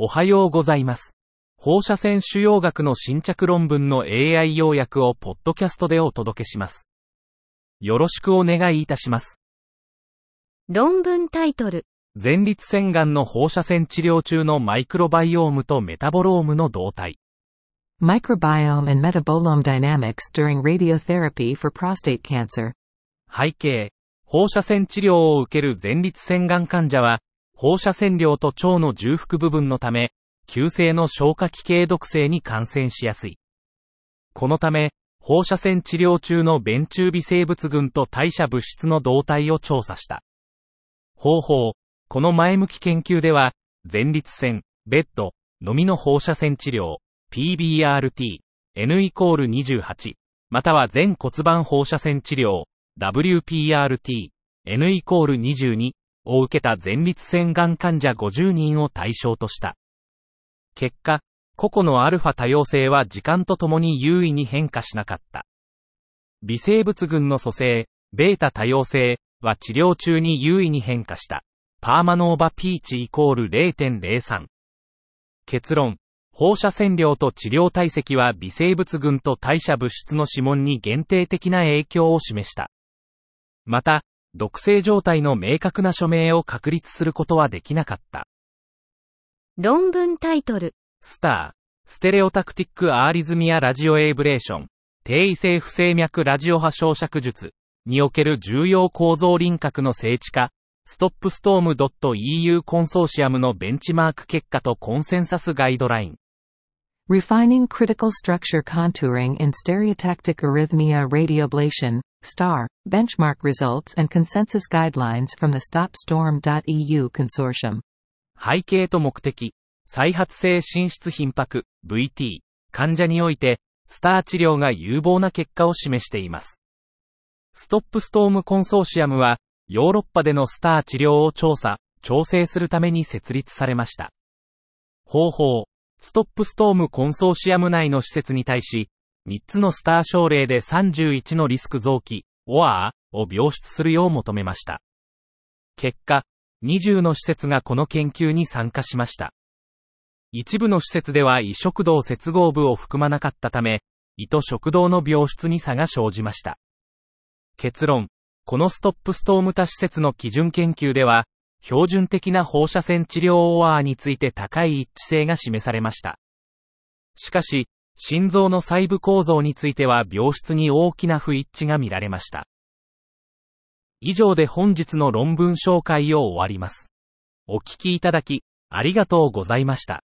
おはようございます。放射線腫瘍学の新着論文の AI 要約をポッドキャストでお届けします。よろしくお願いいたします。論文タイトル。前立腺がんの放射線治療中のマイクロバイオームとメタボロームの動態。Microbiome and metabolome dynamics during radiotherapy for prostate cancer. 背景。放射線治療を受ける前立腺がん患者は、放射線量と腸の重複部分のため、急性の消化器系毒性に感染しやすい。このため、放射線治療中の便中微生物群と代謝物質の動態を調査した。方法。この前向き研究では、前立腺、ベッド、のみの放射線治療、PBRT、N イコール28、または全骨盤放射線治療、WPRT、N イコール22を受けた前立腺がん患者50人を対象とした。結果、個々のアルファ多様性は時間とともに優位に変化しなかった。微生物群の組成、ベータ多様性は治療中に優位に変化した。パーマノーバピーチイコール0.03。結論。放射線量と治療体積は微生物群と代謝物質の指紋に限定的な影響を示した。また、毒性状態の明確な署名を確立することはできなかった。論文タイトル。スター、ステレオタクティックアーリズミアラジオエイブレーション、低位性不整脈ラジオ波焼灼術における重要構造輪郭の精地化、ストップストーム .eu コンソーシアムのベンチマーク結果とコンセンサスガイドライン。Refining critical structure contouring in stereotactic arrhythmia radioablation, STAR, benchmark results and consensus guidelines from the StopStorm.eu consortium. 背景と目的、再発性心室頻迫、VT、患者において、スター治療が有望な結果を示しています。ストップストームコンソーシアムは、ヨーロッパでのスター治療を調査、調整するために設立されました。方法、ストップストームコンソーシアム内の施設に対し、3つのスター症例で31のリスク臓器、OR を病出するよう求めました。結果、20の施設がこの研究に参加しました。一部の施設では胃食道接合部を含まなかったため、胃と食道の病出に差が生じました。結論。このストップストーム多施設の基準研究では、標準的な放射線治療 OR について高い一致性が示されました。しかし、心臓の細部構造については病室に大きな不一致が見られました。以上で本日の論文紹介を終わります。お聞きいただき、ありがとうございました。